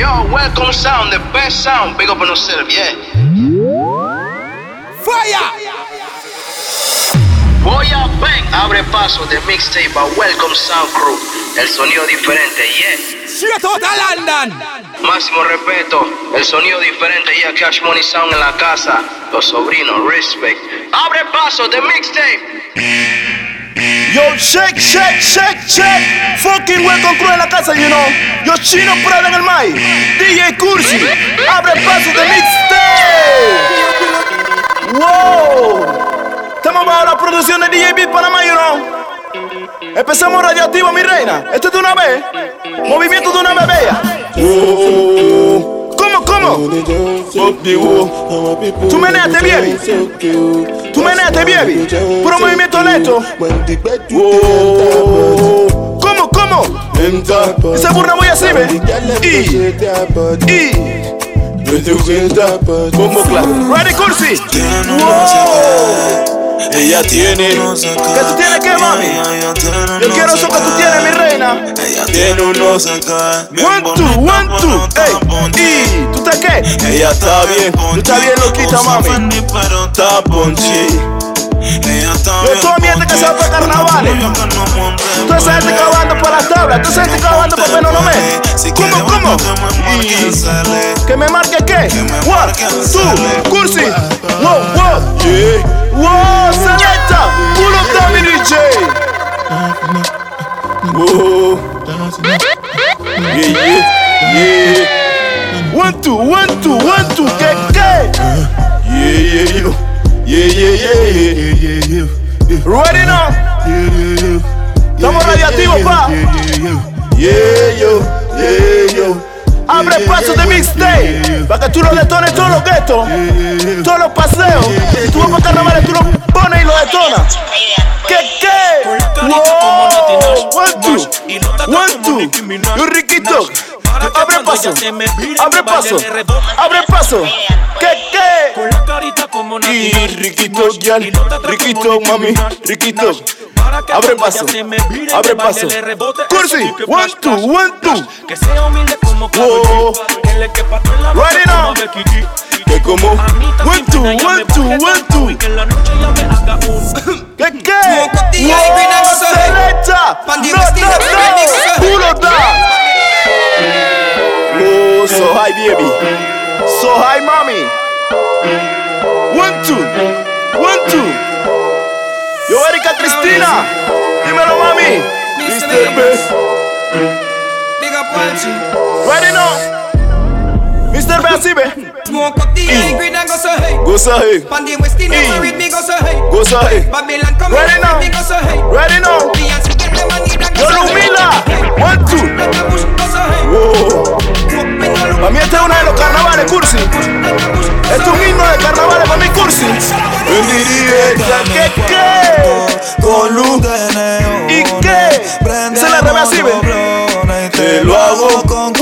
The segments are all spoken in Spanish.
Yo, welcome sound, the best sound. Big up on yourself, yeah. Fire! Voy a bang, abre paso de mixtape a Welcome Sound Crew. El sonido diferente, yeah. London! Máximo respeto, el sonido diferente, yeah. Cash Money Sound en la casa. Los sobrinos, respect. Abre paso de mixtape. Yo, shake, shake, shake, shake. Fucking welcome crew en la casa, you know. Yo, Chino Prada en el mic. DJ Cursi. Abre paso de mixtape. Wow. Estamos bajo la producción de DJ Beat Panamá, you know. Empezamos radioactivo, mi reina. Esto es de una vez. Movimiento de una vez, bella. Tumene atebiebi Tumene atebiebi Puro movimiento lento Como, como Esa burra voy a sirve Y Y Bombo clap Ready, cursi Whoa. Ella tiene. ¿Qué tú tienes que, mami? Yo quiero eso que tú tienes, mi reina. Ella tiene unos One, two, one, two. Ey. ¿Y tú estás qué? Ella está bien. Tú estás bien loquita, mami. Está ponchi. Yo toda mi gente que se va para carnavales. Toda esa gente cavando por las tablas. Toda esa gente cavando por menos no me. ¿Cómo, cómo? Que me marque qué? One, two, cursi. Wow, wow. Yeah. Yeah, yeah, yeah. One, two, one, two, one, two. ¿Qué, qué? Yeah, yeah, yo. Yeah, yeah, yeah, yeah, yeah, yeah. Ready now? Estamos radiativos, pa. Yeah, yo, yeah, yo. Abre paso de mixtape para que tú lo detones todos los guetos, todos los paseos. Tú vas para carnavales, tú lo pones y lo detonas. ¿Qué, qué? y un riquito. Abre paso, abre paso, abre paso. ¿Qué, qué? Con la carita y riquito, guial, riquito, mami, riquito. Abre paso, abre paso. Cursi, one, two, one, two. Que sea humilde como Whoa. Que le quepa en la Right. Que como one, two, one, two, one, two. Que en la noche ya me haga un. ¿Qué qué? Derecha. No, Puro da. So high baby. So high mommy. One, two, one, two. Yo, Erika Cristina. Dímelo, mami. Mr. Best. Big up Walchi. Ready now. Mr. Best, ve. Smoke up the high grade and go so hey. Go so hey. Pan the West Indies with me go so hey. Go so hey. Babylon come Ready now. me go so hey. Ready now. Beyonce get them and need a go Yo. Lumila. One, two. ¿Qué, qué? Con luz ¿Y qué? Se la. Te lo hago con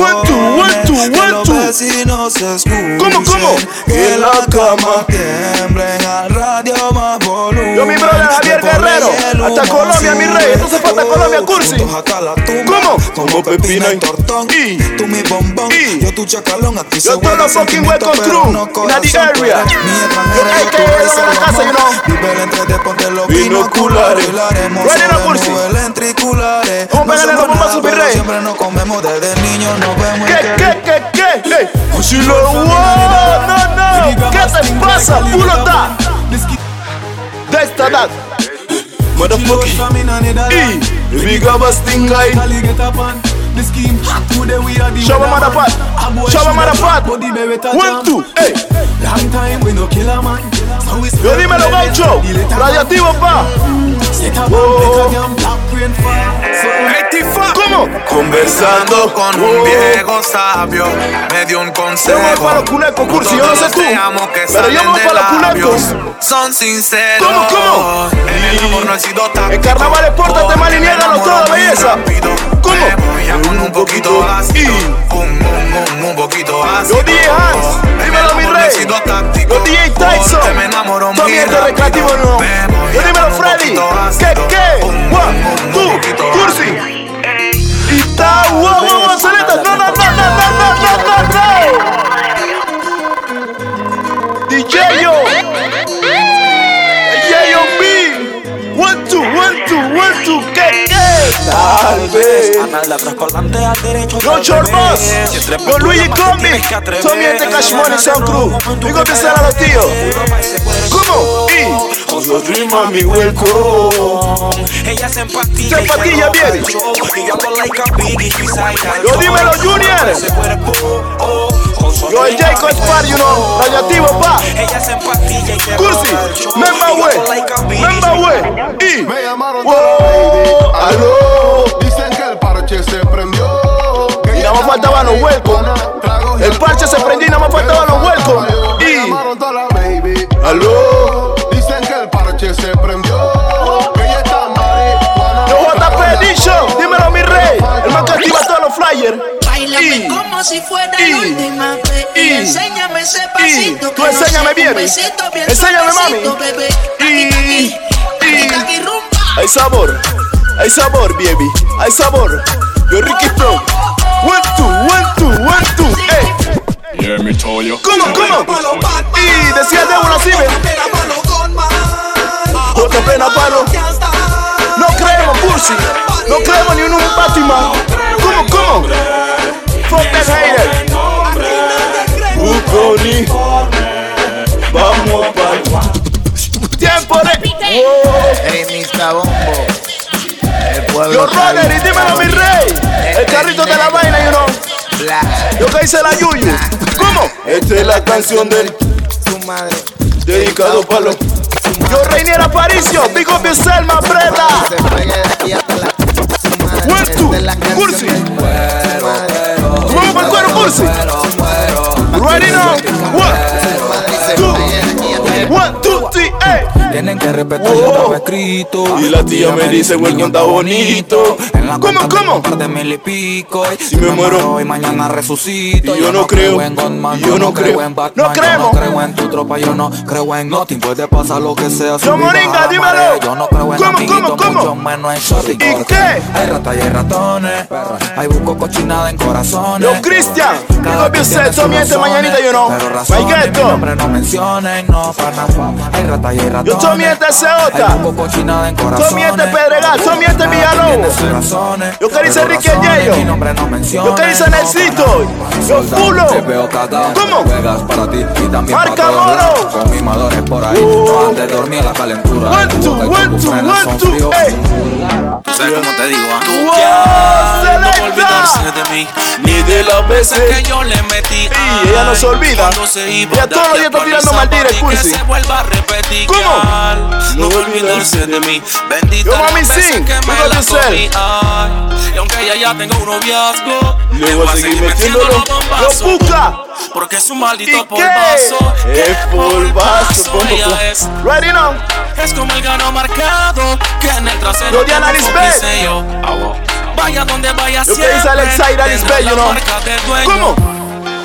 two. vecinos se escuchen. ¿Cómo, cómo? Que la cama tiemblen al radio más volumen. Yo, mi brother Javier Guerrero, hasta Colombia, mi rey. Entonces falta Colombia, Cursi. La ¿Cómo? Como pepino y tortón. Y. Tú mi bombón. Y. Yo tu chacalón. Aquí Yo todo guarda fucking welcome no corazón. Tú area. Yo, yo que beso, de la casa, you know. Vive entre de ponte los Binoculares. Ready sobre Cursi. Vamos a pegarle bombazos, nada, mi pero rey. Siempre nos comemos desde niños, nos vemos ¿Qué, qué, qué, qué? Kushilo, wow, no, no. ¿Qué te pasa, pulo da? Da está da. Motherfucker. E, we got a sting guy. The scheme. Hot today we are the two, hey. Time Radiativo pa. Set Conversando con un viejo sabio. Me dio un consejo. Pero yo Son sinceros. ¿Cómo, cómo? En belleza. ¿Cómo? un, un poquito ácido. Un, un, un, un poquito ácido. Yo DJ Hans, dímelo mi rey. Yo DJ Tyson. Te me enamoro Tommy, este recreativo. Yo dímelo Freddy. ¿Qué, qué? De atrás para adelante al derecho. Yo al Short revés. Boss, Si entre Don más Luigi Combi. Tommy de Cash Money Sound Crew. Up yourself a los tíos. ¿Cómo? Y Oso Dream a mi. Ella se empastilla. Se show. Y yo ando like a Biggie, suicide. Yo dímelo, Junior. Oh, Yo el Jacob Spar, you know, radiativo pa. Ella se empastilla y Cursi, memba Y memba Me llamaron baby. aló. Dicen que el parche se prendió. Que Y nada más faltaban los y El parche se prendió y nada más faltaban los huecos. Me Y llamaron toda la baby. aló. Dicen que el parche se prendió. Flyers. Bailame Y- como si fuera y- la última vez. y- Y enséñame ese pasito. tú enséñame bien, un baby. besito bien Enséñame, mami. bebé. Y-. Hay sabor, hay sabor, baby. Hay sabor. Yo Ricky Pro. One, two, one, two, one, two. Ey. Yeah, me told you. ¿Cómo, cómo? Y decía Débora así. Otra pena palo. No creemos, Pussy. No creemos ni en un Batman. Vamos pa' Tiempo de. El pueblo Yo, Roger, y dímelo, mi rey. El carrito de la vaina, you know. Yo que hice la Yuyu. ¿Cómo? Esta es la canción del tu madre. dedicado para los. Yo, Reinier Aparicio. Big up yourself, es la canción Cursi. Vamos para el cuero, Cursi. Ready now. One, two, one, two, three. Tienen que respetar yo estaba escrito. Y la tía me dice, "Welcome, está bonito". ¿Cómo, cómo? de mil y pico. Si me muero. y mañana resucito. Y yo no creo. yo no creo. en Batman. No. Yo no creo en tu tropa, yo no creo en nothing. Puede pasar lo que sea. Yo, Moringa, dímelo. Yo no creo en ¿Cómo, cómo, cómo? ¿Y qué? Hay ratas y hay ratones. Hay busco cochinada en corazones. Yo, Cristian. Sus Tommy, este razones, mañanita, you know. Pero razones, mi nombre no mencionen, no para. Hay ratas y hay ratones. Corazones. Tommy, este Pedregal. Quien Villalobos. Yo que dice no mencionen, Yo que dice nada. Yo, Fulo. ¿Cómo? Y Marca lados. Con mimadores por ahí, no antes de dormir la calentura. One, two, y one, two, one, two, fríos. ey. Tú sabes cómo te digo, ¿ah? Wow, No olvidarse de mí. Ni de las veces. Que yo le metí. Y ella no se olvida. Iba Ella todos los días está tirando maldita, y Cursi. Que repetir. ¿Cómo? No olvidarse de mí. Bendita Yo, mami, sing. que me la comí. Y aunque ella ya tenga un noviazgo, Le voy a seguir metiéndolo. Yo, Puka. Porque es un maldito polvazo. Es polvazo. Es, Ready now. es como el gano marcado que en el trasero. Yo, Diana yo. Vaya donde vaya Yo que siempre. dice Alexa Ira Lisbeth, you know. ¿Cómo?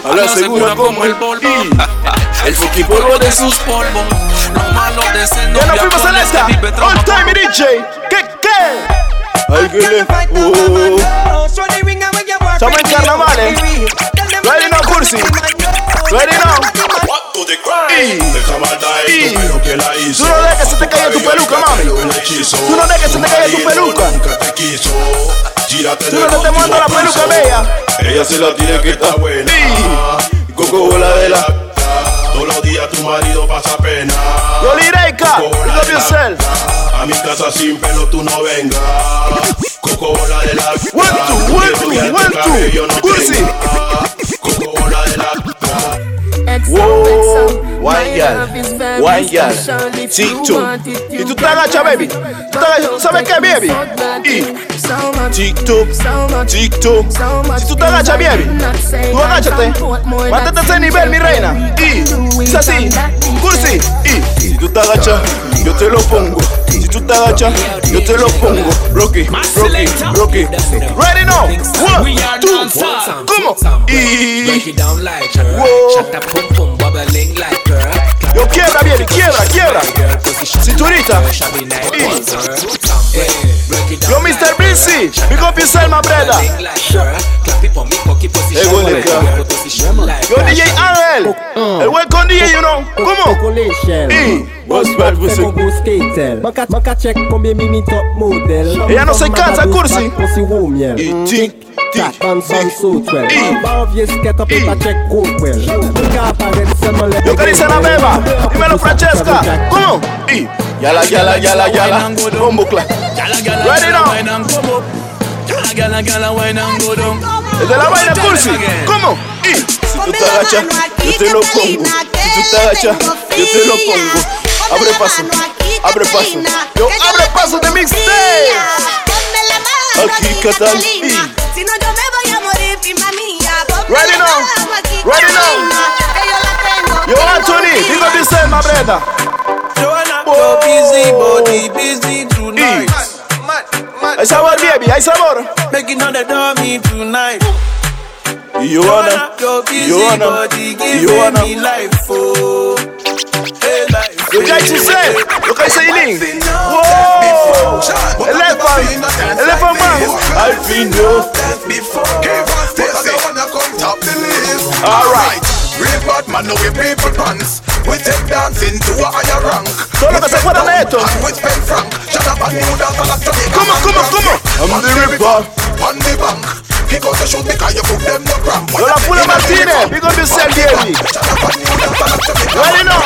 Habla segura como el polvo. El fuki polvo de sus polvos. Lo malo de ser Ya nos fuimos a este esta. On time, DJ. ¿Qué, qué? Ay, que le. Uh. Estamos en carnavales. Ready now, Cursi. Ready now. Y. Y. Tú no dejes que se te caiga tu peluca, mami. Tú no dejes que se te caiga tu peluca. Tú no te estés mandando la peluca bella. Ella se la tiene que estar buena. Y. Coco bola de la. Todos los días tu marido pasa pena. Yo Lireika. Big up yourself. A mi casa sin pelo tú no vengas. Coco bola de la. One, two, one, two, one, two. Coco bola de la. Wow, wine girl, wine girl, TikTok. Y tú te agachas, baby. Tú te agachas, ¿sabes qué, baby? Y TikTok, TikTok. Si tú te agachas, baby, tú agáchate. Mátate a ese nivel, mi reina. Y es así, cursi. Y si tú te agachas, yo te lo pongo. Si tú te agachas, yo te lo pongo. Rocky, Rocky, Rocky. Ready now. One, two, ¿cómo? Y. Break it down like her. Whoa. Shut up, pum pum, bubbling like her. Yo quiebra, baby, quiebra, quiebra. Cinturita. Yo, Mr. Busy. Big up yourself, my brother. Hey, go lick Yo, DJ Angel. El buen con DJ, you know. ¿Cómo? Y, what's bad with it? Check combien mi mi top model Ella no se cansa, cursi. Y tic, Obvious get up check go well. Yo que dice la beba, dímelo Francesca, ¿cómo? Y, yala, yala, yala, yala, bombo clap. Ready now. Gala, gala, wine and go down. El de la vaina cursi, ¿cómo? Y, si tú te agachas, yo te lo pongo. Si tú te agachas, yo te lo pongo. Abre paso, abre paso. Yo abre paso de mixtape. Aquí, ¿qué tal? Y, Si no, yo me voy a morir, firma mía. Ready now. Ready now. You want to need? You got this same, my brother. Joanna, Whoa. busy body, busy tonight. Mad, mad, mad. I saw baby, I saw Making all the dummy tonight. You wanna, you wanna, you wanna. life, oh. Hey, life. Look at you say, look at you say, Whoa! Elephant, elephant man. I feel no. Alright. Real bad man, no we people pants. We take dancing to a higher rank. Solo que se fuera neto. And with Frank, shut up and move down to Come on, come on, come on. I'm the. On the bank. Goes to shoot because you put them no cramp. Yo la Pula Martínez, big up yourself, baby. Ready now?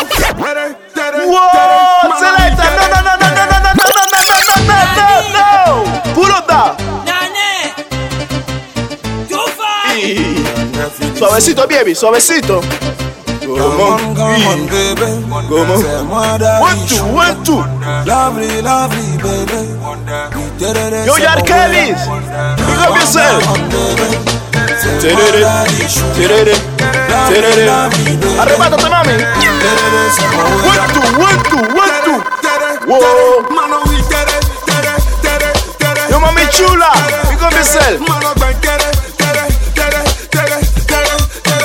Whoa, selecta. No, no, no, no, no, no, no, no, no, no, no, no, no, no. Puro da. Y- Suavecito, baby, suavecito. Come on, come on, baby. Come on. One, two, one, two. Lovely, lovely, baby. Yo, Yad Kellys. Pick up yourself. Terere, terere, mami. One, two, one, two, one, two. Whoa. Yo, mami chula. Pick up yourself. Mano.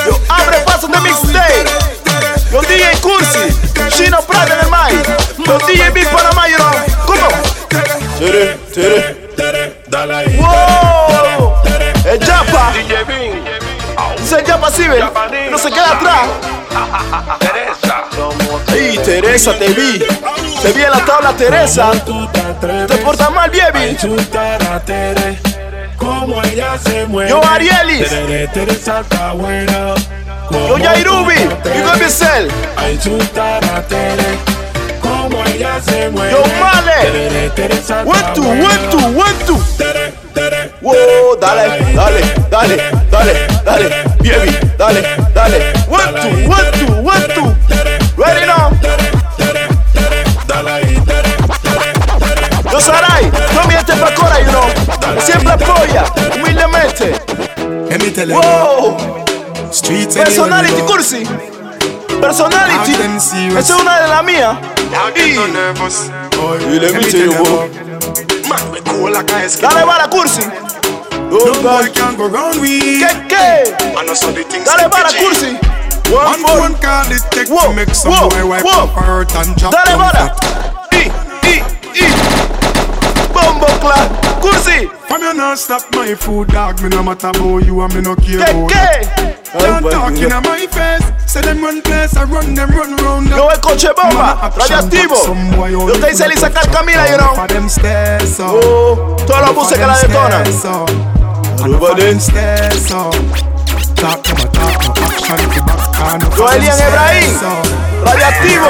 Yo, abre paso de mix. Mixtape. Yo, DJ Cursi. Chino Prada en el mic. Yo, DJ Big Panamá, you know. ¿Cómo? Tere, tere. Wow. El Japa. Dice el Japa, sí. No se queda atrás. Ey, Teresa, te vi. Te vi en la tabla, Teresa. Te portas mal, baby. Como ella se mueve. Yo, Arielis. Terere, Teresa está buena. Yo ya Irubi, you. Ay, como ella se. Yo male. One two, one two, one two. Tere, tere, tere, wow, dale, dale, dale, dale, dale, dale. Personality, cursi. Personality. Them serious. Esa es una de las mías. Y, y le me tell you, wow. Dale para cursi. No boy can go round we. ¿Qué, qué? Dale para cursi. One, One four. phone call it take Whoa, to make some whoa, boy wipe whoa. up her hurt and drop Dale down para. flat. Y, y, y. Bombo clap. Cursi. From you not stop my food dog Me no matter about you and me no care ¿Qué, about qué? Can't talk in my face Say them run place I run them run round Yo, el coche bomba, radioactivo. Yo te hice Lisa Camila, you know. For them stairs up Oh, toda la música la detona. Everybody stairs up Talk to my talk no action to back and Yo, Elian Ebrahim, radioactivo.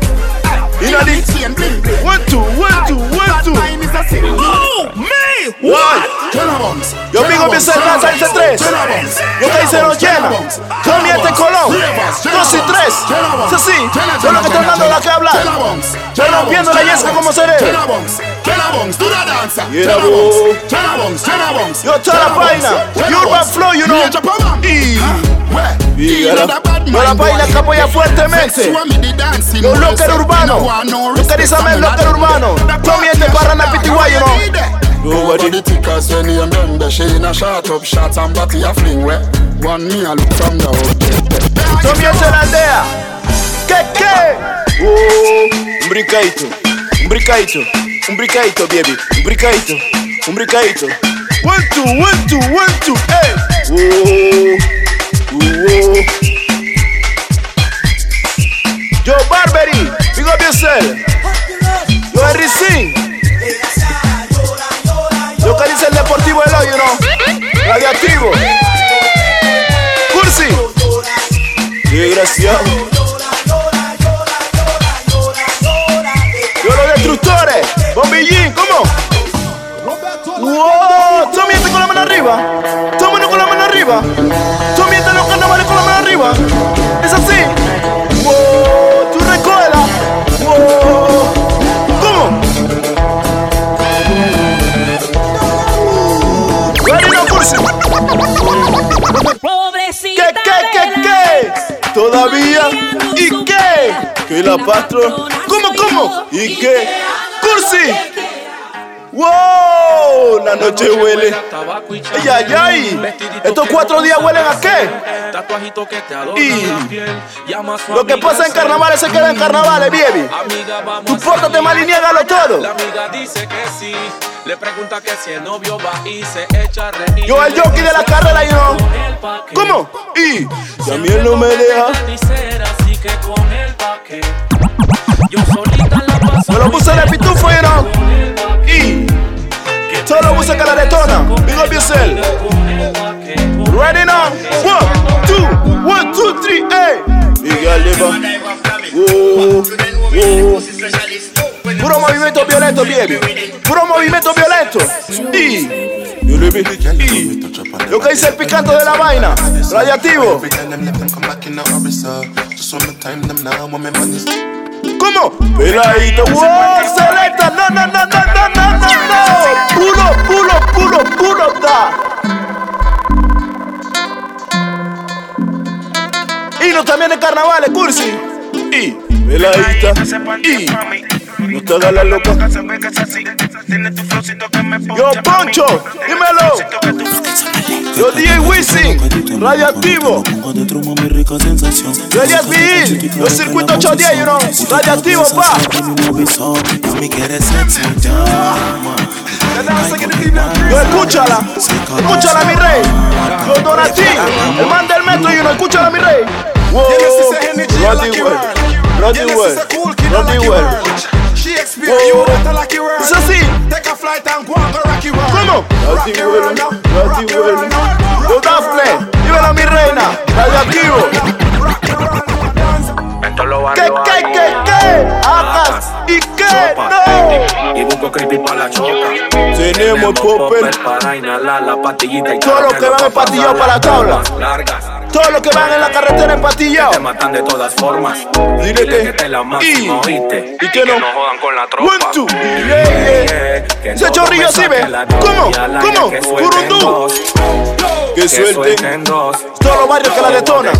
Finally. One, two, one, two, one, two. Oh, me! What? Yo empieza el lanza dice tres. Yo que dice no llena. Tony este Colón. Dos y tres. Sí, sí. Yo lo que estoy dando la que hablar. Estoy rompiendo la yesca como seré. Yo toda la vaina. Urban Flow, you know. Y. Y a la, a la vaina que apoya fuertemente. Los locker urbanos. Los que dicen el locker urbano. Tommy este barra na PTY, you know. Nobody the tickers when you remember She in a shot up shots and body a fling where One me a look from the out Tommy este la aldea. ¿Qué, qué? Oh, un bricaito. Un bricaito. Un bricaito, baby. Un bricaito. Un bricaito. One, two, one, two, one, two, hey. Oh, oh, Yo, Barbary, big up. Yo, Henry Singh. Yo, dice el Deportivo del Hoyo, ¿no? Radiactivo. Cursi. Desgraciado. Yo, los destructores. Bombillín, ¿cómo? Wow, Tommy este con la mano arriba. Tommy no con la mano arriba. Tommy este los carnavales con la mano arriba. Es así. Cursi. ¿Qué, qué, qué, qué? Todavía. ¿Y qué? ¿Que la pastro? ¿Cómo, cómo? ¿Y qué? Cursi. ¡Wow! La noche huele. ¡Ay, ay, ay! ¿Estos cuatro días huelen a qué? Y lo que pasa en carnavales se queda en carnavales, baby. Tú pórtate mal y niégalo todo. La amiga dice que sí. Le pregunta que si el novio va y se echa a reír. Yo el jockey de la carrera, you know. ¿Cómo? Y él no me deja. Así que con el paque. Yo solita la paso. Me lo puse you know. Y solo puse que la detona. Big up yourself. Ready now? One, two, one, two, three, hey. Y ya le va. Oh, oh. Puro movimiento violento, baby. Puro movimiento violento. Y lo que dice el picante de la vaina. Radiativo. ¿Cómo? Peladito. Wow, selecta. No, no, no, no, no, no, no, no. Puro, puro, puro, puro da. Y no también en carnavales, cursi. Y peladita. Y no te hagas la loca. Yo, Poncho, dímelo. Yo, DJ Wisin, radioactivo. Yo, Elias Bill, los circuitos 810, you know. Radioactivo, pa. Yo, escúchala. Escúchala, mi rey. Yo, Donati, el man del metro, you know. Escúchala, mi rey. Wow, Roddy Well, Roddy Well, Roddy Well. Shakespeare, like you Es así. Take a flight and go on the Rocky World. ¿Cómo? Rocky World, Roddy Well. Yo, Dafne, dímelo, mi reina. Radioactivo. ¿Qué, qué, qué, qué? Y qué no. Y busco creepy para la choca. Tenemos popper. Para inhalar la pastillita y Todos los que van en patillado para la tabla. largas. Todos los que van en la carretera en patillado. Te matan de todas formas. Dile que- te la y- máxima, ¿oíste? y que no. jodan con la tropa. One, two. Todo chorrillo me sí, saque ve. ¿Cómo? ¿Cómo? Curundú. Que suelten dos. todos los barrios que la detonan.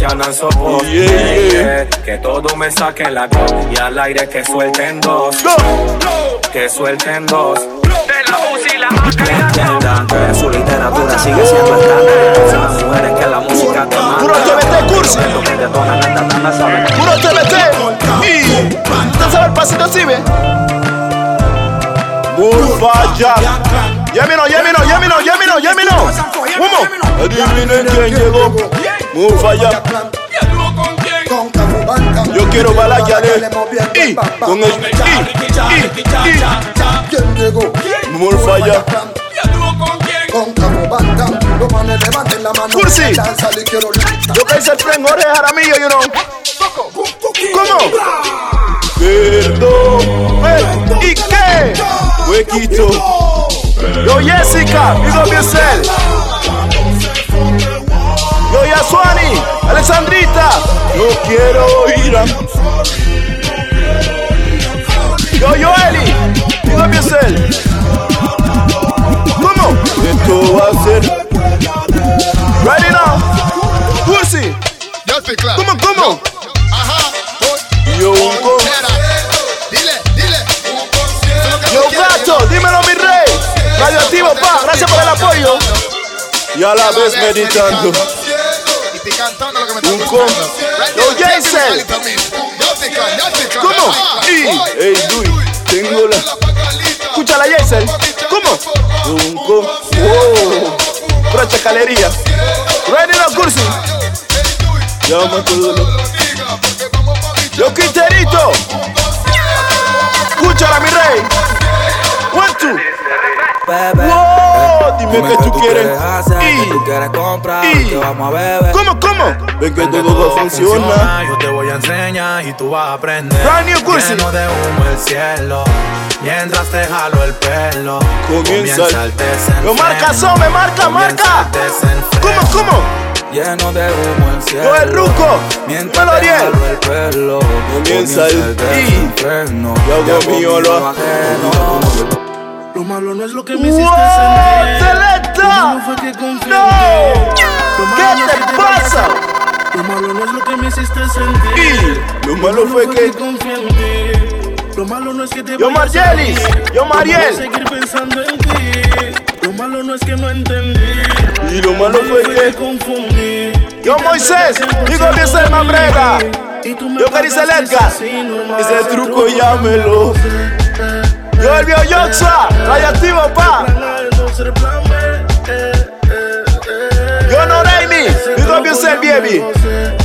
Que todo me saque la y al aire que suelten dos. Go. Que suelten dos. De la UCI la Entiendan que su literatura sigue siendo escándalo. Son las mujeres que la música te manda. Puro TBT, cursi. Puro TBT. Y. ¿Usted sabe el pasito así, ve? Mufaya. Llámenos, llámenos, llámenos, llámenos, llámenos. ¿Cómo? Adivinen quién llegó. Mufaya. Yo quiero bala ya de. Y. Con el. Y. Y. Y. Mufaya. Cursi. Yo que hice el tren Jorge Jaramillo, you know. ¿Cómo? Perdón. Bequito. Yo, Jessica, big up yourself. Yo, Alexandrita. No quiero ir a. Yo, Joeli, big up yourself. ¿Cómo? Esto va a ser. Ready now. Cursi. ¿Cómo, cómo? Yo, un con- Yo, gato, dímelo, mi rey. Radioactivo, pa, gracias por el apoyo. Y a la vez meditando. Un con. Yo, Jason. ¿Cómo? Y, hey, Luis, tengo la. Escúchala, Jason. ¿Cómo? Un con. Wow. Pura chacalería. Ready now, cursi. Llama todo lo. Yo, Quinterito. Escúchala, mi rey. One, two. Wow, dime que tú quieres. Y tú quieres comprar, Y- que vamos a beber. ¿Cómo, cómo? Ven que todo va a funcionar. Yo te voy a enseñar y tú vas a aprender. Lleno de humo el cielo. Mientras te jalo el pelo. Comienza el- desenfreno. Marca, Some, marca, marca. ¿Cómo, cómo? Lleno de humo el cielo. Yo, el ruco. Mientras te Ariel. jalo el pelo. Comienza el- desenfreno. Yo hago mío lo ajeno. Lo malo no es lo que me hiciste sentir. ¡Selecta! Malo fue que confié ¡No! ¿Qué no te pasa? Lo malo no es lo que me hiciste sentir. Lo malo fue que. confié en ti. Lo malo no es que te Yo, Margelis. Yo, Mariel. seguir pensando en ti. Lo malo no es que no entendí. Y lo malo fue que. confundí. Yo, Moisés. Digo que es el mambrega. Yo, Edgar. así, normal. Ese truco llámelo. Yo, el Bio Yoxa. Radioactivo, pa. Yo, no Raimi. Big up yourself, baby.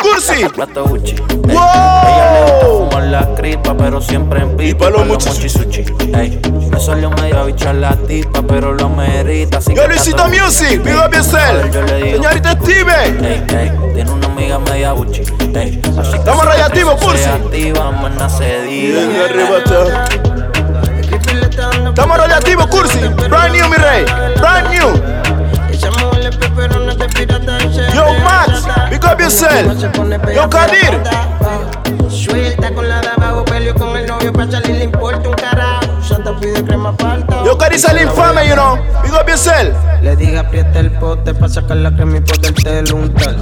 Cursi. Plata. Ey, Wow. Ella la cripa, pero siempre en pipa. Y pa' los pa' muchis- mochi sushi. Ey, me salió medio bicha la tipa, pero lo merita. así Yo, Luisito Music. Big up Señorita ey, tiene una amiga media Gucci. Ey, Estamos si radiactivos, se Pulsi. activa, mana se diga. Estamos radioactivos, Cursi. Brand new, mi rey. Brand new. Yo, Max. Big up yourself. Yo, Kadir. Suelta con la de abajo, peleó con el novio, pa' salir le importa un carajo. Santa pide crema falta. Yo, el infame, you know. Big up yourself. Le dije aprieta el pote pa' sacar la crema y poderte untar.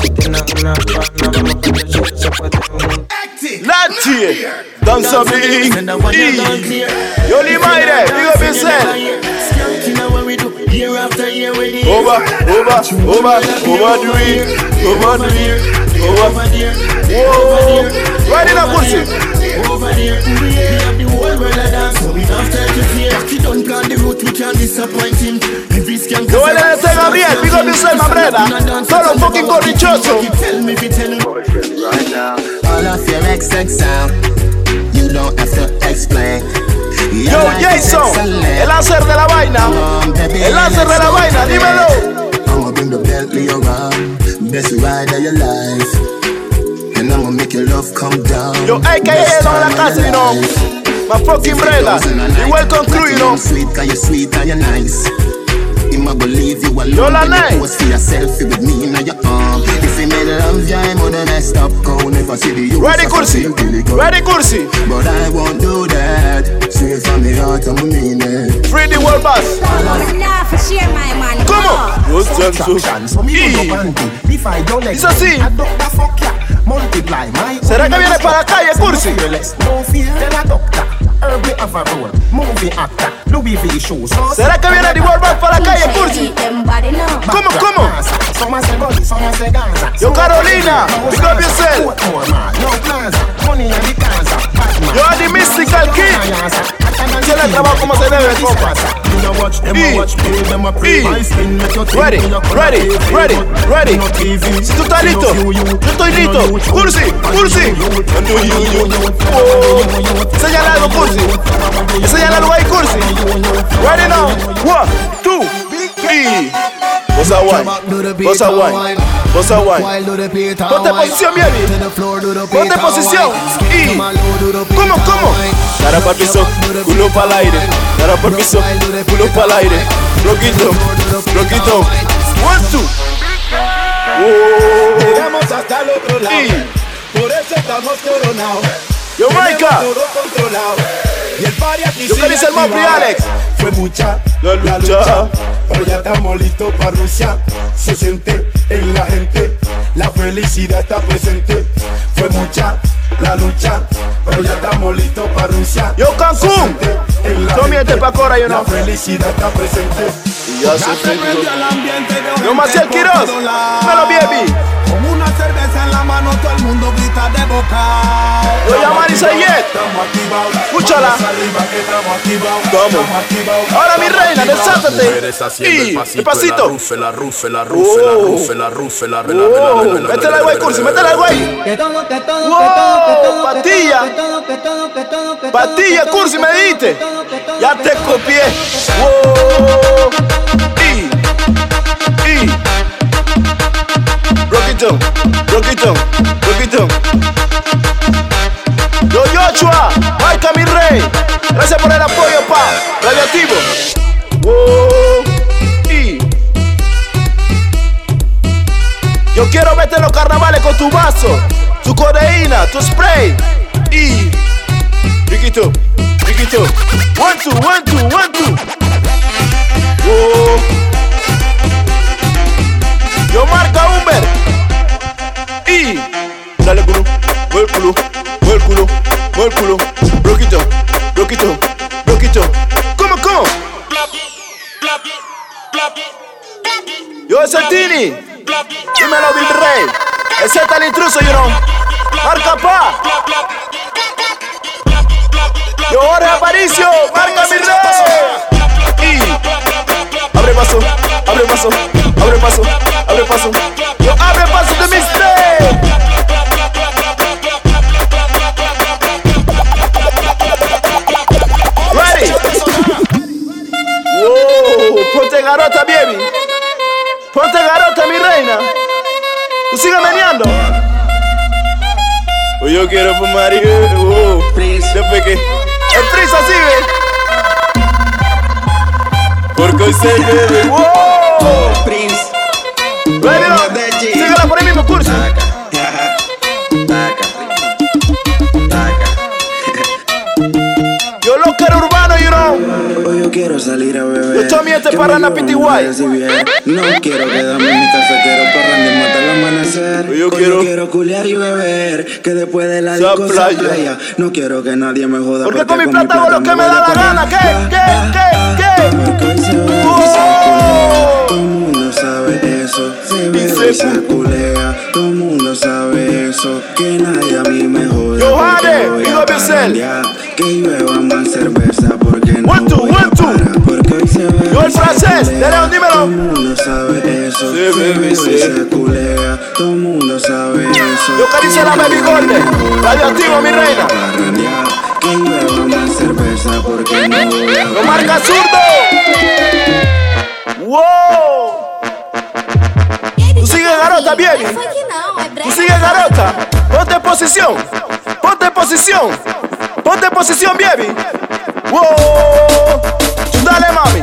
Si tienes una pana, vamos a si se puede untar. Lachi. Danza big. E. Yo, Limaire. Big up yourself. Over, over, over, overdo it, overdo it, over. Whoa, right in a pussy. Over there, we have the whole world of dance. So we have time to fear. He don't plan the route, we can't disappoint him. If he's can Yo, el este Gabriel, big up yourself, mambreda. Solo un fucking corrichoso. Tell me if you tell him. All of your XX sound, you don't have to explain. Yo, Jason, el láser de la vaina. Come on, baby, El láser de la vaina, dímelo. I'ma bring the Bentley around, best ride of your life. And I'ma make your love come down. Yo, AKA Don La Casa, you know. My fucking brother. Igual con crew, you know. Sweet, cause you're sweet and you're nice. A believe you alone. Yo, la you night. Post for your selfie with me in your arm. If he made love, yeah, I'm gonna messed up. Go never see the use Ready, Kursi. a really good. Ready, Kursi. But I won't do that. Straight from the heart, I'm mean it. Free the world boss. Nah, for share my man. ¿Cómo? Yo, Sansu. Y. Dice así. Multiply my ¿Será que viene para la calle, Cursi? No fear, tell a doctor. Herbie have a role. Movie actor. Louis V shoes. ¿Será que viene the world boss para la calle, Cursi? ¿Cómo, cómo? Some say body, some say Gaza. Yo, Carolina, big up yourself. Portmore, man. No plaza. Money in the Gaza. Batman. Yo, the mystical kid. Se le trabajo como se debe, compa. You know watch them, Y. watch me, them a pray. Y. I spin, make you think Ready, me a come ready, TV. ready, ready. No TV. Si tú estás No listo, you, you. yo estoy No listo. you, you. Cursi, Cursi. No you, you. Oh. Enséñale algo, Cursi. Enséñale algo ahí, Cursi. Ready now. One, two, Bossa wine, bossa wine, bossa wine. Ponte posición, baby. Ponte posición. Y. ¿Cómo, cómo? Cara para piso, culo para el aire. Cara para piso, culo para el aire. Roquito, roquito. One, two. Oh. Llegamos hasta el otro lado. Por eso estamos coronados. Yo. Tenemos todo controlado. Y el party aquí Yo dice el. Alex. Fue mucha La la lucha. Pero ya estamos listos para Rusia. Se siente en la gente. La felicidad está presente. Fue mucha la lucha. Pero ya estamos listos para Rusia. Yo, Cancún. Gente. este pa' Cora, you know. La felicidad está presente. Y ya se fue. Yo, Maciel Quiroz. Melo, baby. Con una cerveza en la mano todo el mundo grita de boca. Yo, Yamari Sayet. Escúchala. ¿Cómo? Ahora mi reina, desátate. Y despacito. La rufe, la rufe, la rufe, la rufe, la rufe, Oh, métele al güey, cursi, métele al güey. Patilla. Patilla, cursi, me diste. Ya te copié. Wow. Roquito, Roquito, Roquito. Yo, Joshua, Marca mi rey. Gracias por el apoyo, pa. Radioactivo. Y. Yo quiero verte los carnavales con tu vaso, tu codeína, tu spray. Y. Riquito, Riquito. One, two, one, two, one, two. Yo marca Uber. Dale culo, mueve el culo, mueve el culo, mueve el culo. Roquito, Roquito, Roquito. ¿Cómo, cómo? Yo, es Tini. Dímelo, Bill Rey. Ese está el intruso, you know. Marca pa. Yo, Jorge Aparicio. Marca mi rey. Y. Abre paso, abre paso, abre paso, abre paso. Yo, yo quiero fumar y oh, después que el prisa sigue. Porque hoy se bebe. Wow. Prince. Ready, no. Síguela por ahí mismo, curso. Yo quiero salir a beber. Yo también te paran a lleven PTY. y. No quiero quedarme en mi casa, quiero parrandear hasta el amanecer. Yo Hoy quiero- quiero culiar y beber. Que después de la Esa disco playa. playa. No quiero que nadie me joda. Porque con mi plata hago lo que me da la gana. ¿Qué? ¿Qué? ¿Qué? Y culea. Todo el mundo sabe eso. Se y se culea. Todo el mundo sabe eso. Que nadie a mí me joda. Yo, up yourself. parrandear. Que llueva más cerveza porque no el francés, culea. León, dímelo. Todo el mundo sabe eso. Se bebe y se- se culea. Todo el mundo sabe eso. Yo acaricio la baby golden. Radioactivo, mi reina. Que más cerveza porque no Lo marca zurdo. Wow. Tú sigue garota, baby. Tú sigue garota. Ponte en posición. Ponte en posición. Ponte en posición, baby. Wow. Dale, mami.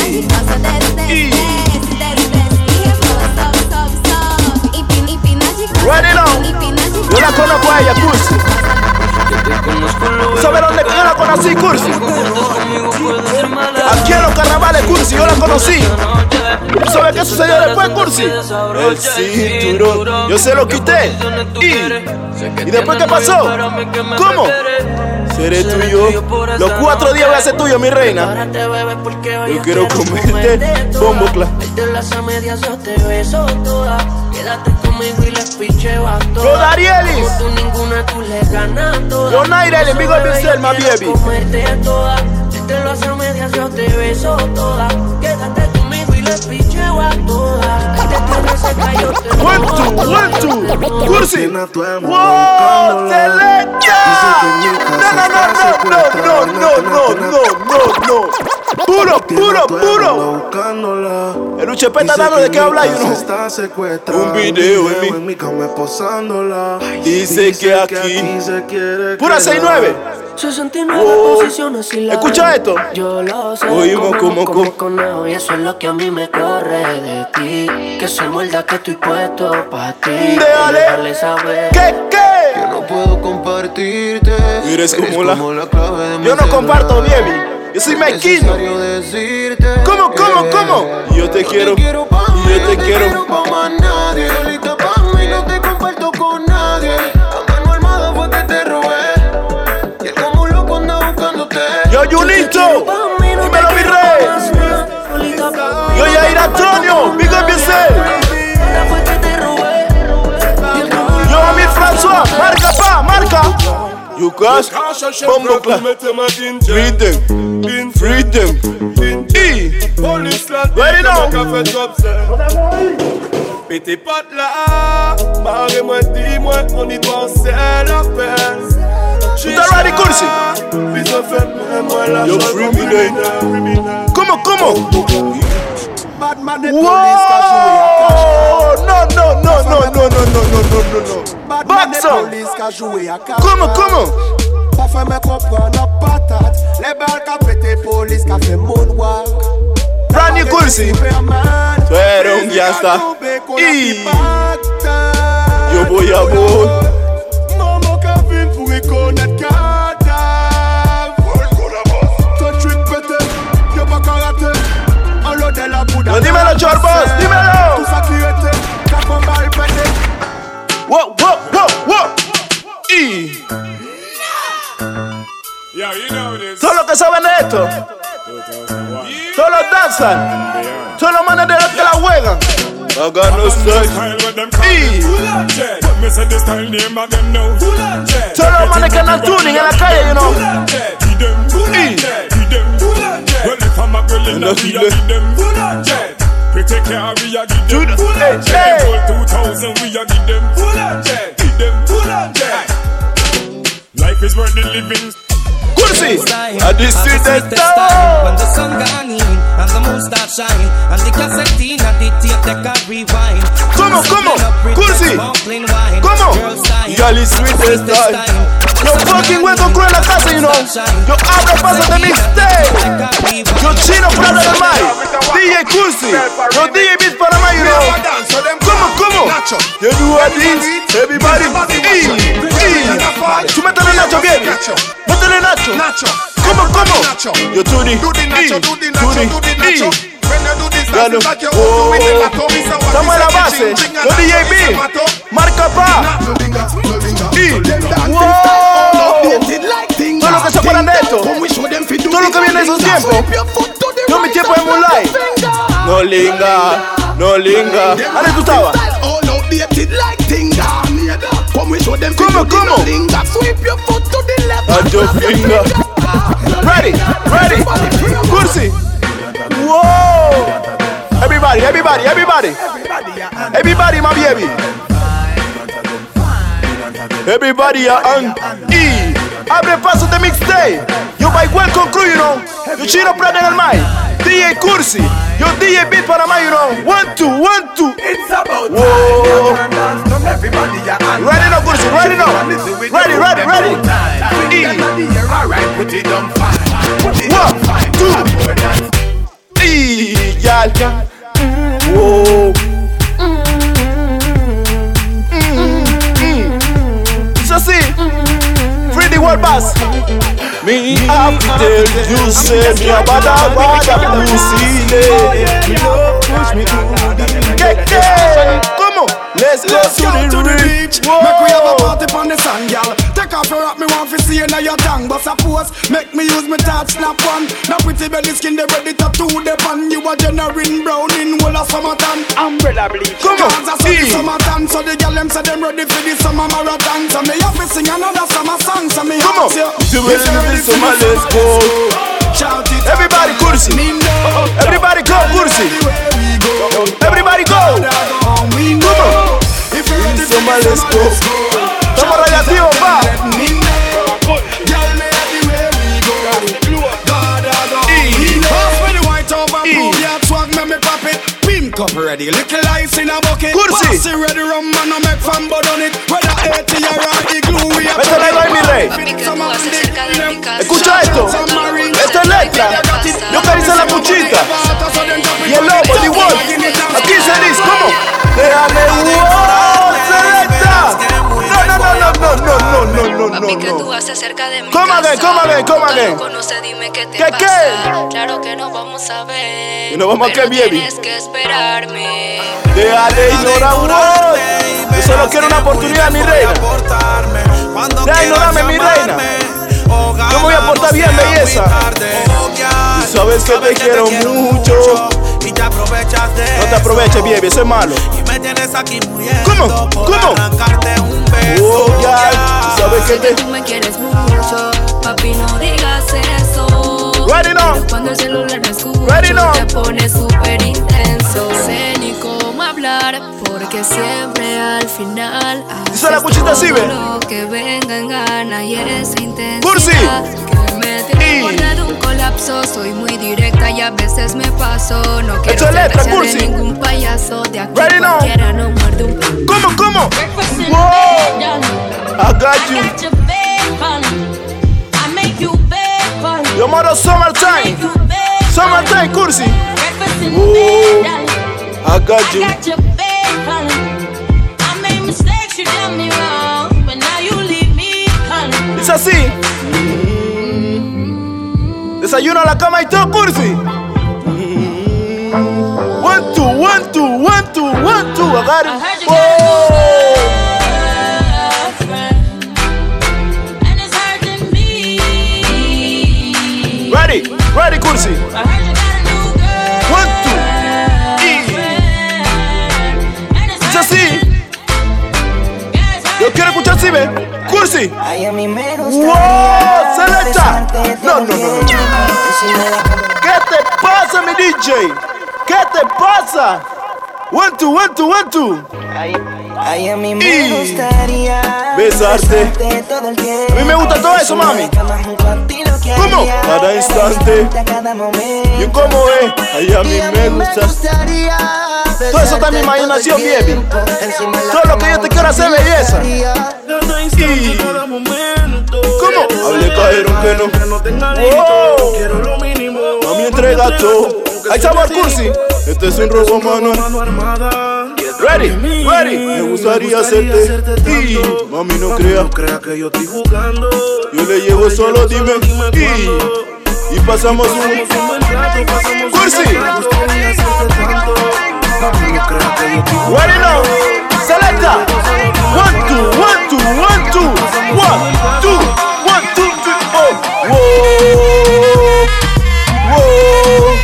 Ready now. Yo la conozco a ella, Cursi. ¿Sabes dónde yo la conocí, Cursi? Aquí en los carnavales, Cursi, yo la conocí. ¿Sabes qué sucedió después, Cursi? El cinturón. Yo se lo quité. ¿Y? ¿Y después qué pasó? ¿Cómo? seré tuyo. Los cuatro días voy a ser tuyo, mi reina. Yo quiero comerte bombo clap conmigo y les Darielis. Yo Naira, el enemigo de baby. Si te lo hace medias, yo te beso todas. Quédate conmigo y les picheo One, two. Cursi. No, no, no, no, no, no, no, no. Puro, puro, puro. El de qué habla y uno. Un video en mi cama posándola. Dice que aquí. Pura 6-9. y la Escucha esto. Yo lo sé. Oímos como, como, como, y eso es lo que a mí me corre de ti. Que se muerda que estoy puesto para ti. Déjale. Déjale saber. ¿Qué, qué? Que no puedo compartirte. Eres como la. clave de mi Yo no comparto, baby. Yo soy mezquino. ¿Cómo, cómo, que cómo? Yo te quiero. pa' yo te no quiero. pa' más nadie. Solita pa' mí, no te comparto con nadie. A mano armada fue que te robé. Y él como un loco anda buscándote. Yo, Junito. Dímelo, mi rey. Yo, Yair Antonio. Big up. Yo, Amir François. Marca, pa, marca. You guys. Bombo clap. Free them. Free them. E. Ready now. De là, barrez-moi, dis-moi, on y la peine. Tú estás ready, Cursi? Puis on fait même moi la Yo, chose free au me then. criminel. ¿Cómo, cómo? Batman et Wow! police qu'a joué à No, no, no, no, no, no, no, no, no, no, no. Batman et Boxer. police qu'a joué à Comment, comment? Pas fait me comprendre la patate. Les balles qu'a pété police qu'a fait moonwalk. Qu'a vu pour reconnaître cadavre. Ton truc pété, y'a pas karaté. En l'eau de la poudre. Yo, dímelo, Chorbos, dímelo. Tout ça qui était, qu'a fait balle pété. Wow, wow, wow, wow. Y todos los que saben de esto, Solo danzan, solo manes de los que la juegan. Hagan ustedes. Y. Solo manes que andan tuning en la calle, you know. Y. En la fila. We take care we give them full and jet. Full 2000 we give them full and jet. Give them full. Life is worth the living. Kusi! I did see that time. When the sun gone in and the moon start shining and the cassette in and the tape they can rewind. Come on, come on, Kusi! Come on! Y'all is sweetest time. You're fucking with Umbrella Casa, you know. You're out of pass the mistake. You're chino para la mai. DJ Kusi. You're DJ Beat para mai, you know. Come on, come on. You do a dance. Everybody. Tú métele Nacho bien. Métele Nacho. Nacho. ¿Cómo, cómo? Nacho. Yo tú. Do the Nacho, do the Nacho, do the Nacho. When you do this, claro. like you're doing the lato. Estamos la base. Lo DJ Marca pa. Todo lo que se acuerdan de esto. Todo lo que viene de esos tiempos. Yo mi tiempo es muy. No linga. No linga. Ahora tú estabas. All outdated like thing. Come we. Come, come finger. Ready, ready. Cursi. Whoa. Everybody, everybody, everybody. Everybody, my baby. Everybody on E. Abre paso de mixtape. Yo by welcome crew, you know. Yo chino prende en el mic. DJ Cursi. Yo DJ Beat para más, you know. One, two, one, two. It's about Whoa. Ready now, Cursi, ready now. Ready, ready, ready. E. One, two. E. Y'all. Whoa. Me have to you, say me a bad a bad a pussy. Me push me to the. Get. ¿Cómo? Let's go to the reach. Make we have a party on the sand, gal. Take off your rock, me want to see in your tongue, but suppose make me use my touch snap one. Now pretty belly skin, they ready to do the pan. You a generating brown in whole of summertime. Umbrella bleach. Come on, on. so the summertime, so the girl them say them ready for the summer marathon. So me have to sing another summer song. So me Come on. you, You you for ready this for summer? the Let's go. Shout it Everybody kursi. Everybody go kursi. Everybody go. Come on. Summer, let's go. Estamos radiativos, pa. Cup ready, little ice in a bucket. Kursi. Bossy ready, rum and I make fan bud on it. Whether 80 or igloo, we are Métele ahí, mi rey. Escucha esto. Esto es letra. Yo carice la puchita. love, only one. Aquí se dice, ¿cómo? Déjame, wow, selecta. No, no, no, no, no, no, no, no, Papi, que tú acerca de mi cómame, casa. No qué ¿Qué, pasa. Claro que no vamos a ver. Y nos vamos tienes que esperarme. Déjale ignorar, wow. Yo solo quiero una oportunidad, mi reina. Ya ignorame, mi reina. Yo me voy a portar bien, belleza. Y sabes que te quiero mucho. Y te aprovechas de No te aproveches, baby, eso es malo. Y me tienes aquí muriendo ¿Cómo? por ¿Cómo? arrancarte un beso Oh, ya. Sabes que te. tú me quieres mucho, papi, no digas eso. Ready now. Pero Cuando el celular me Ready now. te pone súper intenso. Sé ni cómo hablar, porque siempre al final Dice la cuchita ve. lo que venga en gana y esa intensidad Cursi. Borde de un colapso. Soy muy directa y a veces me paso. No quiero ser letra, de ningún payaso. De aquí Ready now. cualquiera no muerde un ¿Cómo, cómo? Wow. I got you. Your mother summertime. Summertime, cursi. Ooh, I got you. Es así. Desayuno a la cama y todo, cursi. One, two, one, two, one, two, one, two. I got it. Whoa. Ready, ready, cursi. One, two. Y. Así. Yo quiero escuchar así, ve. Cursi. Wow, selecta. No, no, no, no. ¿Qué te pasa, mi DJ? ¿Qué te pasa? One, two, one, two, one, two. Ay, a mí me gustaría besarte. todo el A mí me gusta todo eso, mami. ¿Cómo? Cada instante. ¿Y cómo es? Ay, a mí me gusta. Todo eso está en mi imaginación, baby. Todo lo que yo te quiero hacer, belleza. ¿Cómo? Hable cajeron que no. Wow. Mami, entrega todo. Hay sabor cursi. Este es un robo mano. Ready, ready. Me gustaría hacerte. Y mami, no crea. que yo estoy jugando. Yo le llevo solo, dime. Y, y pasamos un. Cursi. Ready now. Selecta. One, two, one, two, one, two. One, two, one, two, three, oh. Whoa. Whoa.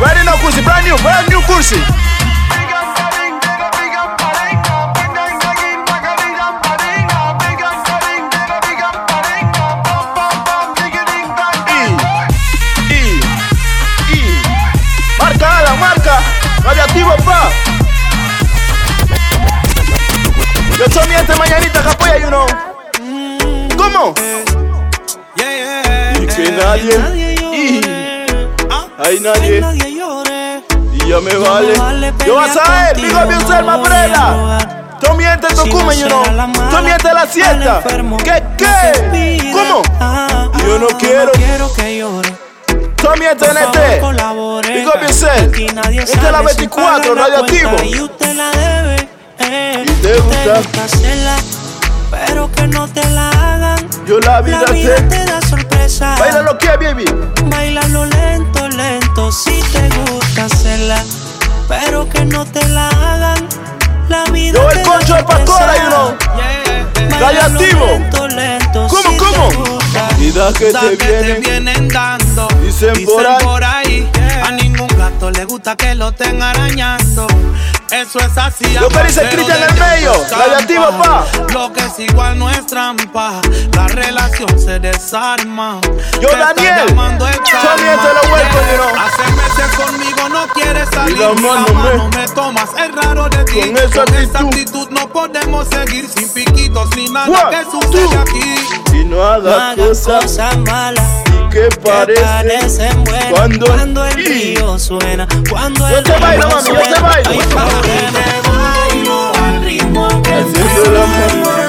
Ready now, Kursi. Brand new, brand new Kursi. Radiactivo, pa. Yo soy mi gente mañanita que apoya, you know. ¿Cómo? Y que nadie. Y, hay nadie. Y ya me vale. Yo vas a ver, digo mi Selma Brela. Tú mientes tu cume, you know. Tú mientes la siesta. ¿Qué, qué? ¿Cómo? Yo no quiero. Tú mientes en este. Digo mi Sel. Esta es la 24, radioactivo. Y usted la debe. eh. Y te gusta. hacerla, pero que no te la hagan. Yo la vida La vida te- te da sorpresa. Baila lo que, baby. Bailalo lento, lento, si te gusta hacerla. Pero que no te la hagan. La vida Yo te el concho da de Pastora, you know. Bailalo Radioactivo. lento, lento, ¿Cómo, si te cómo? Vida que Da te vienen. vienen dando. Dicen por ahí. A ningún le gusta que lo estén arañando. Eso es así. Lo que dice Cristian en de el medio, campa. pa. Lo que es igual no es trampa. La relación se desarma. Yo, Te Daniel, llamando el esto lo vuelco, you. Hace meses conmigo no quieres salir. la ni mano, la mano me- me tomas. Es raro de ti. Con esa actitud. actitud no podemos seguir sin piquitos ni nada One, que sucede aquí. Y no hagas cosas malas que parecen buenas cuando, cuando el río suena, cuando el río mami, yo te suena. bailo. Ay, pa' que me bailo al ritmo que Haciendo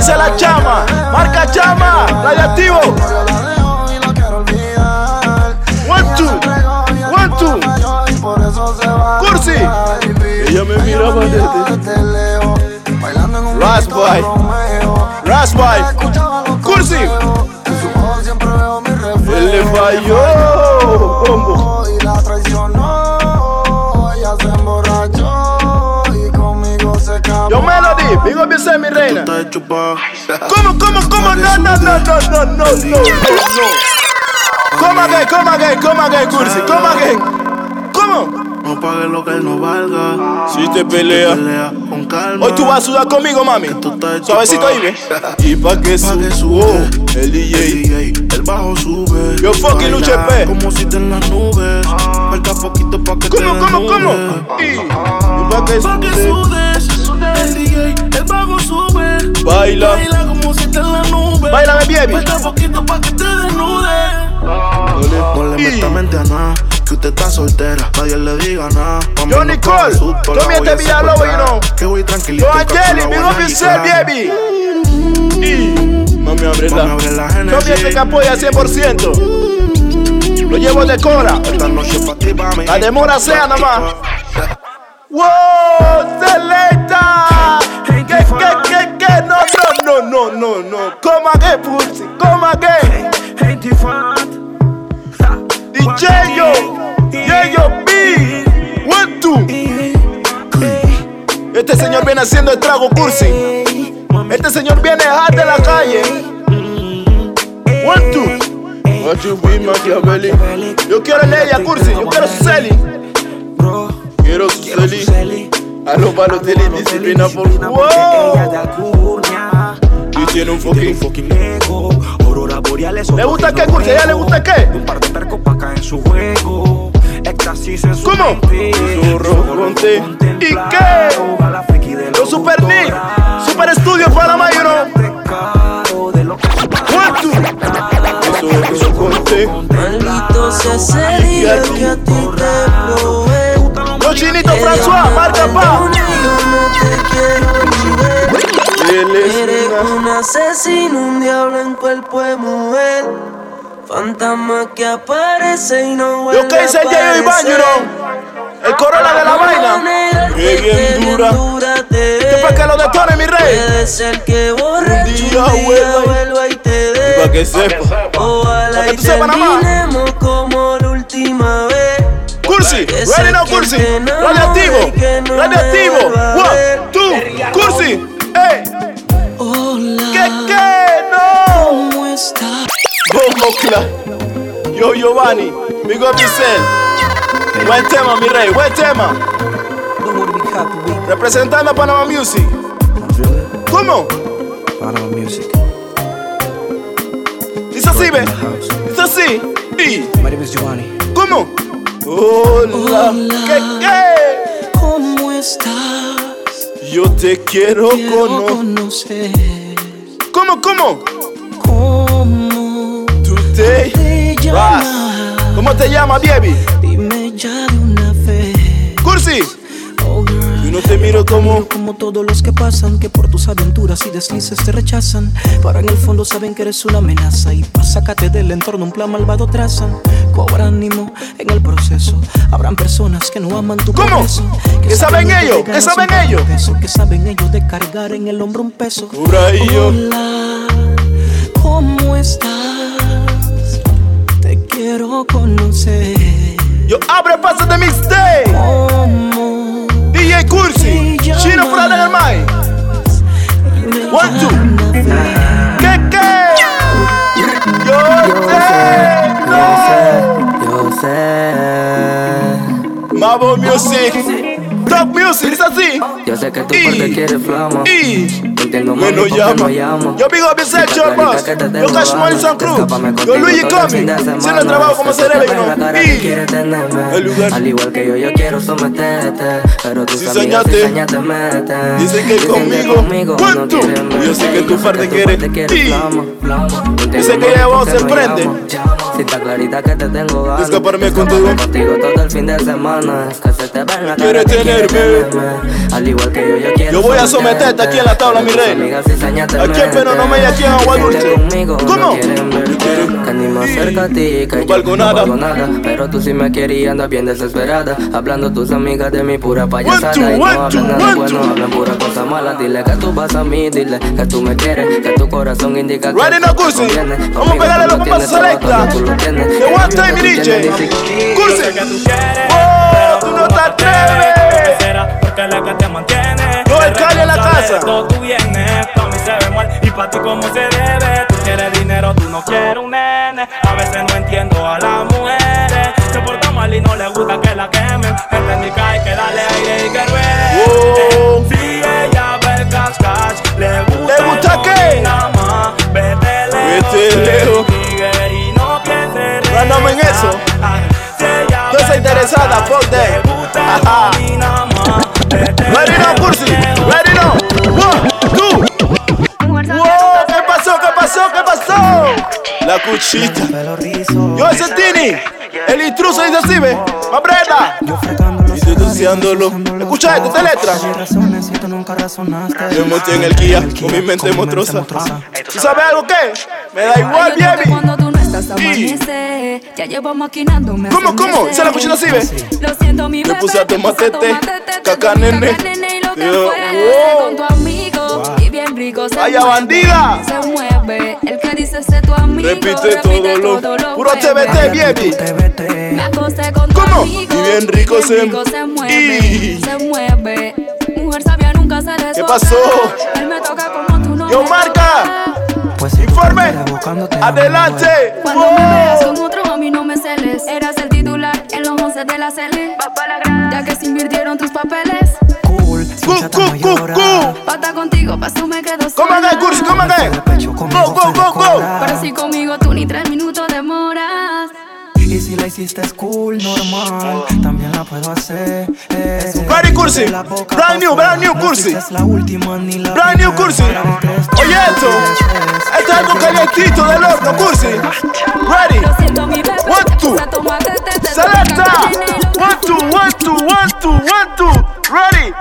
hice la chama. Marca chama. Olvidar. One, two. One, two. Cursi. Ella me miraba desde. Rasboy. Rasboy. Cursi. Él le falló. Bombo. Yo Melody. Digo Biesel, mi reina. ¿Cómo, cómo, cómo? No, no, no, no, no, no, no, no. Come again, come again, come again, Cursi. Come again. ¿Cómo? No pague lo que no valga. Si te pelea. Pelea con calma. Hoy tú vas a sudar conmigo, mami. Suavecito ahí, ve. Y pa' que sube el DJ. El bajo sube. Yo fucking Luche P. Como si te en las nubes. Falta poquito pa' que ¿Cómo, te cómo, cómo? desnudes. Y, y pa' que Pa' DJ, el bajo sube. Baila. Baila como si te en las nubes. Báilame, baby. Falta poquito pa' que te desnudes. No le meta mente a nada. Que usted está soltera, nadie le diga nada. Yo, no Nicole, la Tommy este Villalobos, you know. Que voy tranquilito. Yo, Angeli, up y yourself, baby. Y, mami, abre Mami, abre la la. Tommy este que apoya 100%. Lo llevo de cora. Esta noche pa' ti, pa' mí. La demora sea nomás. ¡Wow! ¡Selecta! ¿Qué, qué, qué, qué? No, no, no, no, no, no. Come again, pussy. Come again. DJ yo. Yo, B. One. Este señor viene haciendo el trago cursi. Este señor viene dejar de la calle. One, two. What you be, Machiavelli? Yo quiero Leia Cursi, yo quiero Suseli. Quiero Suseli. A los palos de la disciplina por wow. Y tiene un fucking Aurora boreales. ¿Le gusta qué, le gusta qué? Un par de percos pa' caer en su juego. Éxtasis en su ¿Cómo? Zorro. ¿Y qué? Los Super Nick. Super Studio Panamá, you know. Maldito sea ese día que a ti te. Chinitos François, marca pa. Eres un asesino, un diablo en cuerpo de mujer. Fantasma que aparece y no vuelve Yo que hice el know. El Corolla de la vaina. Qué bien dura. ¿Qué pa' que lo detone, mi rey? Puede ser que un día vuelva y- te Y dé. pa' que sepa. Ojalá que y terminemos como la última vez. Cursi, ready now Cursi, radioactivo, radioactivo, one, two, Cursi, hey. Hola, ¿qué, qué, no? ¿Cómo estás? Go, Yo, Giovanni, big up. Buen tema, mi rey, buen tema. Representando a Panama Music. ¿Cómo? Panama Music. Dice así, ve. Dice así. Y. My name is Giovanni. ¿Cómo? Hola. ¿Qué, qué? ¿Cómo estás? Yo te quiero, Quiero conocer. ¿Cómo, cómo? ¿Cómo Tú te, te llamas? ¿Cómo te llamas, baby? Dime ya de una vez. Cursi. Yo no te miro como. Como todos los que pasan, que por tus aventuras y deslices te rechazan. Pero en el fondo saben que eres una amenaza. Y para sacarte del entorno un plan malvado trazan. Cobra ánimo en el proceso. Habrán personas que no aman tu ¿Cómo? progreso. ¿Qué saben ellos? ¿Qué saben ellos? peso, Que saben ellos de cargar en el hombro un peso. Cobra. Hola, ¿cómo estás? Te quiero conocer. Yo abre paso de. ¿Cómo e Cursi, tira pra dar mais. One, two. Que que? Yo sé, yo sé. Mabo Music, Top Music, isso assim. Eu sei que tu pode querer flama. tengo bueno, llama. llamo. Yo pico a Bisexual Show Yo Cash Money San Cruz. Yo Luigi Comi. Siempre trabajo como cerebro. Y el lugar. Al igual que yo, yo quiero someterte. Pero tus si amigas se. Dicen que conmigo. ¿Cuánto? Yo sé que tu parte quiere. Dice que ella vos se prende. Si está clarita que te tengo ganas. Escaparme contigo. Contigo todo el fin de semana. Es que se te ve la quieres tenerme. Al igual que yo, yo quiero Yo voy a someterte aquí en la tabla, mi rey. Aquí en Peno no me aquí en Agua Dulce. ¿Cómo? Que ni me acerca a ti, que no valgo nada. Pero tú sí me querías, andas bien desesperada. Hablando tus amigas de mi pura payasada. Y no hablan nada bueno, hablan pura cosa mala. Dile que tú vas a mí, dile que tú me quieres, que tu corazón indica que. Vamos a pegarle los lo papas selecta. Tú lo time Tú tienes DJ. Cursi. que tú quieres, Oh, tú no te atreves. porque la que te mantiene. No, el Cali en la casa. todo tu bienes, pa' mí se ve mal y pa' ti como se debe. Tú quieres dinero, tú no quieres un nene. A veces no entiendo a las mujeres. Se porta mal y no le gusta que la quemen. Entendí que hay que darle aire y que ruede. Eso. No está interesada. Ajá. Ready now, Cursi. Ready now. One, two. Wow, ¿qué pasó? ¿Qué pasó? ¿Qué pasó? La cuchita. Yo ese Tini. El intruso. Mabreta. Y denunciándolo. Escucha esto, esta letra. Me monté en el Kia con mi mente monstruosa. ¿Tú sabes algo qué? Me da igual, yo baby. Amanece, ya llevo ¿Cómo, cómo? meses. ¿Se la así, ve? Lo siento, mi Le bebé. puse a tomar te tete, tete, caca nene. caca nene y lo que Yo, fue wow. con tu amigo. Y bien rico se Vaya mueve, bandida. Se mueve. El que dice ser tu amigo. Repite todo lo. Puro TBT, baby. Me acosté con tu amigo. Y bien rico se- mueve. Y- Se mueve. Mujer sabia nunca se le ¿Qué pasó? Él me toca como tú no Yo, marca. Tocas. Informe. Adelante. Cuando me veas con otro a mí no me celes Eras el titular en los 11 de la cele Ya que se invirtieron tus papeles Cool, Cu, cu, cu, cu. Pata contigo, paso me quedo ¿Cómo sola el curso? ¿Cómo haga? Go, go, go, go. Pero si conmigo tú ni tres minutos demoras Y si la hiciste es cool, normal, también la puedo hacer. Eh, Ready, Cursi. Brand new, brand new, Cursi. es la última ni la Brand new Cursi. Oye esto. Esto es algo calientito del horno, Cursi. Ready. Lo siento mi bebé One, two. Te toma, te, te, te, Selecta. te, te, te, te, One, two, one, two, one, two, one, two. Ready.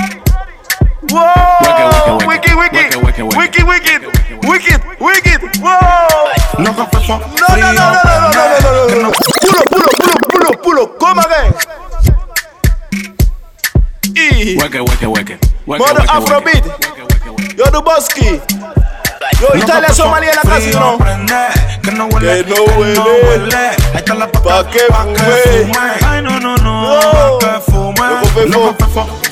Wow. Wiki, wiki. Wiki, wiki. Wicked, wicked. Wow. No, No, no, no, no, no, no, no, no, no. Pulo, pulo, pulo, pulo, pulo. Come again. Y. Hueque, hueque, hueque. Hueque, Modo hueque, Afrobeat. Yo Duboski. Yo Italia, Somalia la casa, ¿no? Que no huele, Que no huele. Ahí está la Pa' que fume. Ay, no, no, no. Pa' que fume. Loco.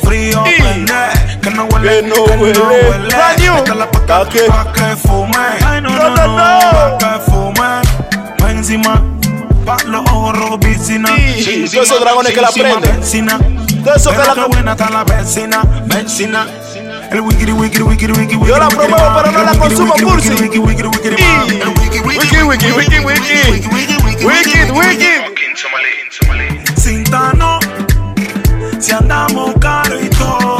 Frío, prende. Que no huele, Que no huele. Brand new. Ahí está la pa' que- fume. Ay, no, No, no. Pa' que fume. Pa' encima. Pa' los ojos rojos, piscina. Todos esos dragones que la prenden. Todos esos que la- buena está la vecina, vecina. El wikiri, wikiri, wikiri, wikiri, Yo la promuevo, pero no la consumo, Cursi. wikiri, wikiri, Y- Wiki, wiki, wiki, wiki. Wicked, wicked. Cintano, si andamos caro y todo,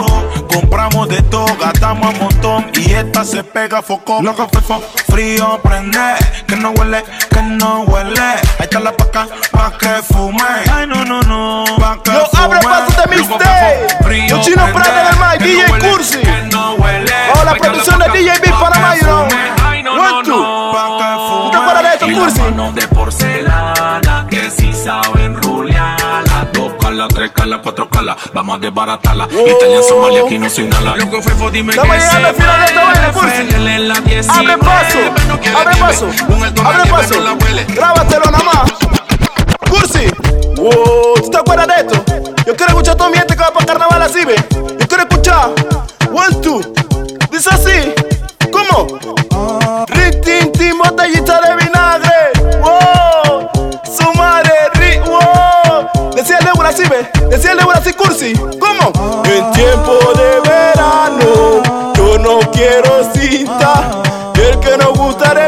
de todo, gastamos un montón y esta se pega foco. Lo que fue fo- frío prende, que no huele, que no huele. Ahí está la paca pa' que fume. Ay, no, no, no, pa' que Yo abre fume. paso de frío Los chinos prende, del que DJ no Cursi. que no huele. Oh, la producción de DJ Big pa' Panamá, que you know. fume. Ay, no, no, no. ¿Tú te acuerdas de esto, Cursi? de porcelana que si saben rulearla. Calas, tres calas, cuatro calas. Vamos a desbaratarla. Italia, Somalia, aquí no se inhala. Lo que fue fue dime Estamos que llegando al final de esta vaina. Cursi. Feliz en la 19. Abre paso, abre paso, abre paso. Grábatelo nada más. Cursi, wow, ¿tú te acuerdas de esto? Yo quiero escuchar a toda mi gente que va para carnaval así, ve. Yo quiero escuchar. One, two. Dice así. ¿Cómo? Rin, tin, botellita de vinagre. Débora así, ve. Débora así, Cursi. ¿Cómo? En tiempo de verano, yo no quiero cinta. El que no gusta de